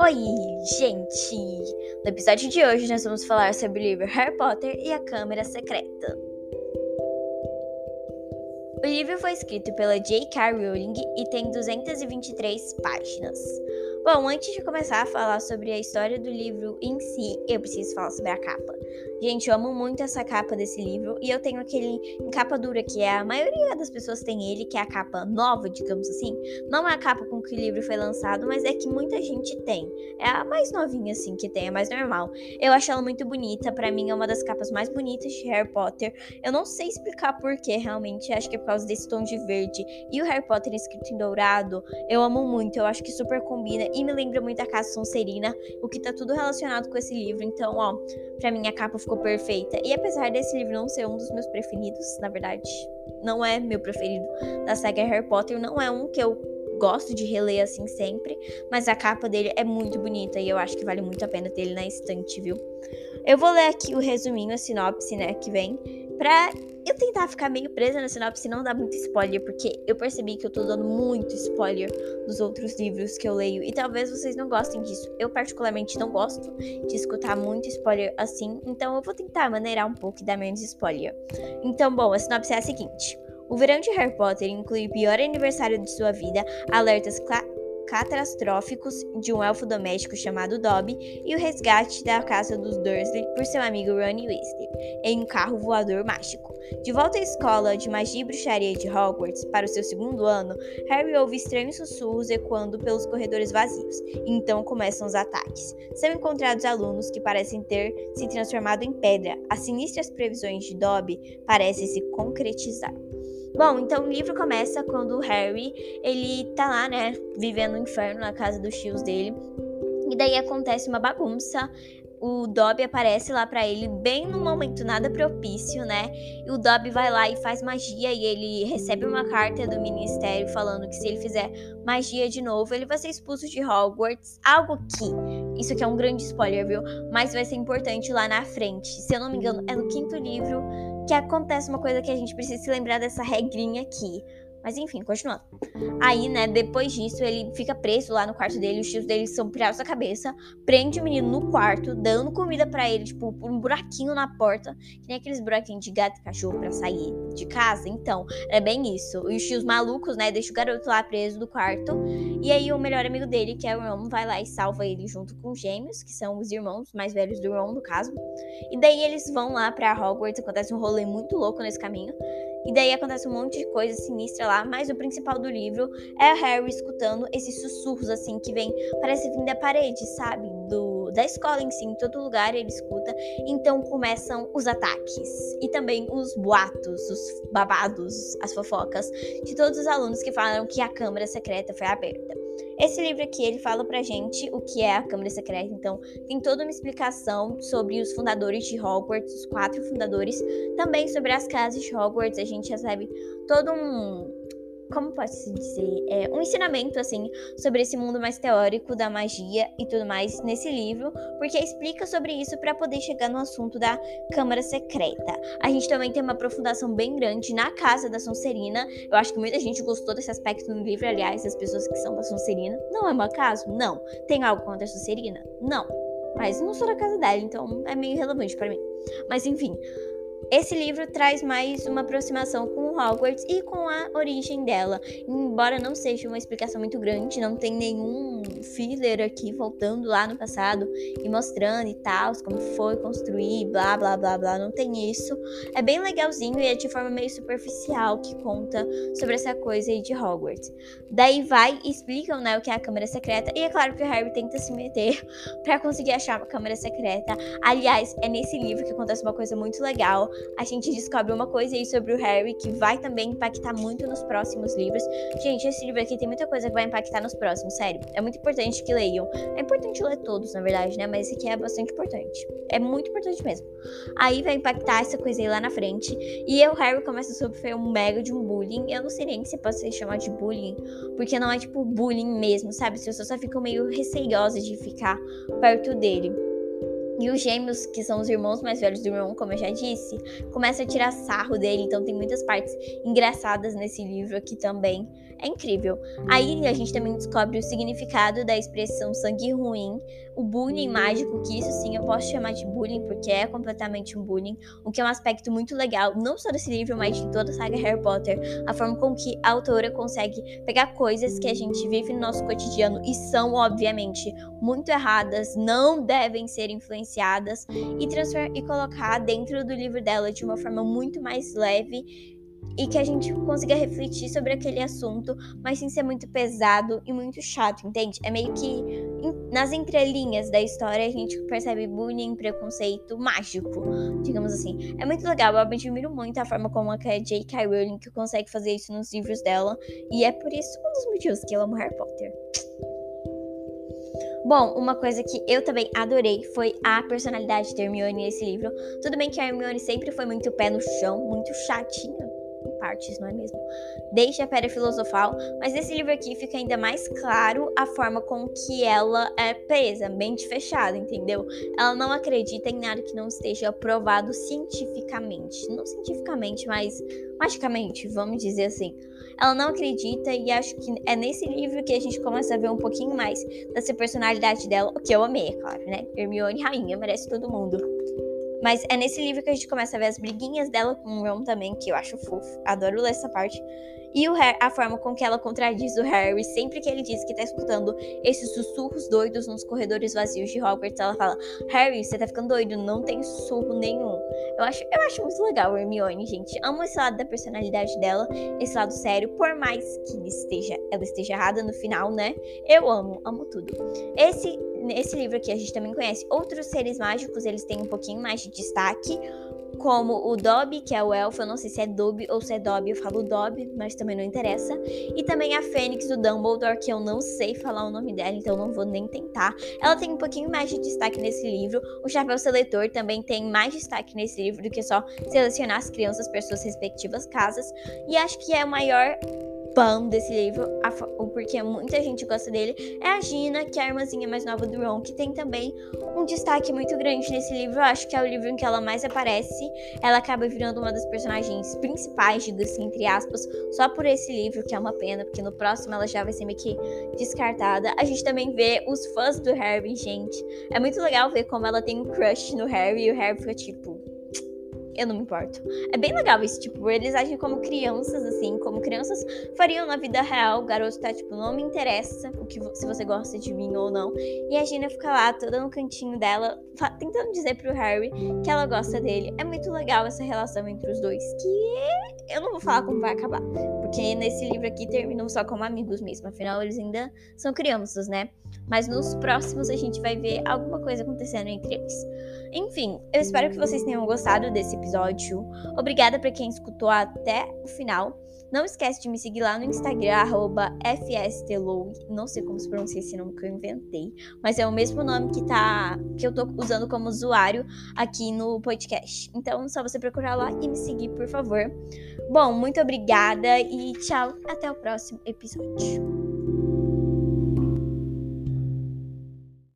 Oi, gente! No episódio de hoje nós vamos falar sobre o livro Harry Potter e a Câmara Secreta. O livro foi escrito pela J.K. Rowling e tem 223 páginas. Bom, antes de começar a falar sobre a história do livro em si, eu preciso falar sobre a capa. Gente, eu amo muito essa capa desse livro e eu tenho aquele em capa dura que é a maioria das pessoas tem ele, que é a capa nova, digamos assim. Não é a capa com que o livro foi lançado, mas é que muita gente tem. É a mais novinha assim que tem, é mais normal. Eu acho ela muito bonita, para mim é uma das capas mais bonitas de Harry Potter. Eu não sei explicar por que realmente, acho que é por causa desse tom de verde e o Harry Potter escrito em dourado. Eu amo muito, eu acho que super combina e me lembra muito a Casa Sonserina, o que tá tudo relacionado com esse livro. Então, ó, pra mim a capa ficou perfeita. E apesar desse livro não ser um dos meus preferidos, na verdade, não é meu preferido da saga Harry Potter, não é um que eu gosto de reler assim sempre, mas a capa dele é muito bonita e eu acho que vale muito a pena ter ele na estante, viu? Eu vou ler aqui o resuminho, a sinopse, né, que vem, pra eu tentar ficar meio presa na sinopse e não dar muito spoiler, porque eu percebi que eu tô dando muito spoiler dos outros livros que eu leio, e talvez vocês não gostem disso. Eu, particularmente, não gosto de escutar muito spoiler assim, então eu vou tentar maneirar um pouco e dar menos spoiler. Então, bom, a sinopse é a seguinte. O verão de Harry Potter inclui o pior aniversário de sua vida, alertas catastróficos de um elfo doméstico chamado Dobby e o resgate da casa dos Dursley por seu amigo Ronnie Weasley em um carro voador mágico. De volta à escola de magia e bruxaria de Hogwarts para o seu segundo ano, Harry ouve estranhos sussurros ecoando pelos corredores vazios. Então começam os ataques. São encontrados alunos que parecem ter se transformado em pedra. As sinistras previsões de Dobby parecem se concretizar. Bom, então o livro começa quando o Harry, ele tá lá, né, vivendo no inferno na casa dos tios dele. E daí acontece uma bagunça. O Dobby aparece lá para ele bem no momento nada propício, né? E o Dobby vai lá e faz magia e ele recebe uma carta do ministério falando que se ele fizer magia de novo, ele vai ser expulso de Hogwarts. Algo que, isso aqui é um grande spoiler, viu? Mas vai ser importante lá na frente. Se eu não me engano, é no quinto livro que acontece uma coisa que a gente precisa se lembrar dessa regrinha aqui. Mas enfim, continuando. Aí, né, depois disso, ele fica preso lá no quarto dele, os tios dele são pirados da cabeça, prende o menino no quarto, dando comida para ele, tipo, por um buraquinho na porta, que nem aqueles buraquinhos de gato e cachorro para sair de casa. Então, é bem isso. E os tios malucos, né, deixam o garoto lá preso no quarto. E aí o melhor amigo dele, que é o Ron, vai lá e salva ele junto com os gêmeos, que são os irmãos mais velhos do Ron, no caso. E daí eles vão lá pra Hogwarts, acontece um rolê muito louco nesse caminho. E daí acontece um monte de coisa sinistra lá, mas o principal do livro é o Harry escutando esses sussurros assim que vem, parece vir da parede, sabe? Do da escola em si, em todo lugar ele escuta. Então começam os ataques e também os boatos, os babados, as fofocas de todos os alunos que falaram que a câmara secreta foi aberta. Esse livro aqui, ele fala pra gente o que é a Câmara Secreta, então tem toda uma explicação sobre os fundadores de Hogwarts, os quatro fundadores, também sobre as casas de Hogwarts, a gente recebe todo um como posso dizer, é, um ensinamento assim sobre esse mundo mais teórico da magia e tudo mais nesse livro, porque explica sobre isso para poder chegar no assunto da Câmara Secreta. A gente também tem uma aprofundação bem grande na casa da Sonserina. Eu acho que muita gente gostou desse aspecto no livro, aliás, as pessoas que são da Sonserina. Não é um acaso? Não. Tem algo contra a Sonserina? Não. Mas não sou da casa dela, então é meio relevante para mim. Mas enfim, esse livro traz mais uma aproximação com Hogwarts e com a origem dela. Embora não seja uma explicação muito grande, não tem nenhum filler aqui voltando lá no passado e mostrando e tal, como foi construir, blá blá blá blá, não tem isso. É bem legalzinho e é de forma meio superficial que conta sobre essa coisa aí de Hogwarts. Daí vai e explicam, né, o que é a câmara secreta e é claro que o Harry tenta se meter para conseguir achar uma câmara secreta. Aliás, é nesse livro que acontece uma coisa muito legal. A gente descobre uma coisa aí sobre o Harry que vai também impactar muito nos próximos livros. Gente, esse livro aqui tem muita coisa que vai impactar nos próximos, sério. É muito importante que leiam. É importante ler todos, na verdade, né? Mas esse aqui é bastante importante. É muito importante mesmo. Aí vai impactar essa coisa aí lá na frente. E o Harry começa a sofrer um mega de um bullying. Eu não sei nem se pode ser chamado de bullying, porque não é tipo bullying mesmo, sabe? As pessoas só ficam meio receiosas de ficar perto dele. E os gêmeos, que são os irmãos mais velhos do Ron, como eu já disse, começam a tirar sarro dele. Então tem muitas partes engraçadas nesse livro aqui também. É incrível. Aí a gente também descobre o significado da expressão sangue ruim, o bullying mágico, que isso sim eu posso chamar de bullying, porque é completamente um bullying, o que é um aspecto muito legal, não só desse livro, mas de toda a saga Harry Potter. A forma com que a autora consegue pegar coisas que a gente vive no nosso cotidiano e são, obviamente, muito erradas, não devem ser influenciadas, e, e colocar dentro do livro dela de uma forma muito mais leve e que a gente consiga refletir sobre aquele assunto, mas sem ser muito pesado e muito chato, entende? É meio que nas entrelinhas da história a gente percebe bullying, preconceito mágico, digamos assim. É muito legal, eu admiro muito a forma como a J.K. Rowling que consegue fazer isso nos livros dela, e é por isso um dos motivos que eu amo Harry Potter. Bom, uma coisa que eu também adorei foi a personalidade de Hermione nesse livro. Tudo bem que a Hermione sempre foi muito pé no chão, muito chatinha, partes, não é mesmo? Deixa a Pedra Filosofal, mas nesse livro aqui fica ainda mais claro a forma com que ela é presa, mente fechada, entendeu? Ela não acredita em nada que não esteja provado cientificamente. Não cientificamente, mas magicamente, vamos dizer assim. Ela não acredita e acho que é nesse livro que a gente começa a ver um pouquinho mais dessa personalidade dela, que eu amei, é claro, né? Hermione rainha, merece todo mundo. Mas é nesse livro que a gente começa a ver as briguinhas dela com o Ron também, que eu acho fofo. Adoro ler essa parte. E o Harry, a forma com que ela contradiz o Harry sempre que ele diz que tá escutando esses sussurros doidos nos corredores vazios de Hogwarts. Ela fala: Harry, você tá ficando doido, não tem sussurro nenhum. Eu acho, eu acho muito legal a Hermione, gente. Amo esse lado da personalidade dela, esse lado sério, por mais que esteja, ela esteja errada no final, né? Eu amo, amo tudo. Esse nesse livro aqui a gente também conhece outros seres mágicos, eles têm um pouquinho mais de destaque, como o Dobby, que é o elfo, eu não sei se é Dobby ou se é Dobby, eu falo Dobby, mas também não interessa. E também a Fênix do Dumbledore, que eu não sei falar o nome dela, então não vou nem tentar. Ela tem um pouquinho mais de destaque nesse livro. O Chapéu Seletor também tem mais destaque nesse livro do que só selecionar as crianças para suas respectivas casas. E acho que é o maior bom desse livro, o porquê muita gente gosta dele, é a Gina, que é a irmãzinha mais nova do Ron, que tem também um destaque muito grande nesse livro. Eu acho que é o livro em que ela mais aparece. Ela acaba virando uma das personagens principais, digo assim, entre aspas, só por esse livro, que é uma pena, porque no próximo ela já vai ser meio que descartada. A gente também vê os fãs do Harry, gente. É muito legal ver como ela tem um crush no Harry e o Harry fica tipo eu não me importo. É bem legal isso, tipo, eles agem como crianças, assim, como crianças fariam na vida real. O garoto tá, tipo, não me interessa o que se você gosta de mim ou não. E a Gina fica lá, toda no cantinho dela, tentando dizer pro Harry que ela gosta dele. É muito legal essa relação entre os dois, que eu não vou falar como vai acabar. Porque nesse livro aqui terminam só como amigos mesmo. Afinal, eles ainda são crianças, né? Mas nos próximos a gente vai ver alguma coisa acontecendo entre eles. Enfim, eu espero que vocês tenham gostado desse episódio. Obrigada para quem escutou até o final. Não esquece de me seguir lá no Instagram, FSTLOW. Não sei como se pronuncia esse nome que eu inventei. Mas é o mesmo nome que, tá, que eu tô usando como usuário aqui no podcast. Então, só você procurar lá e me seguir, por favor. Bom, muito obrigada e tchau. Até o próximo episódio.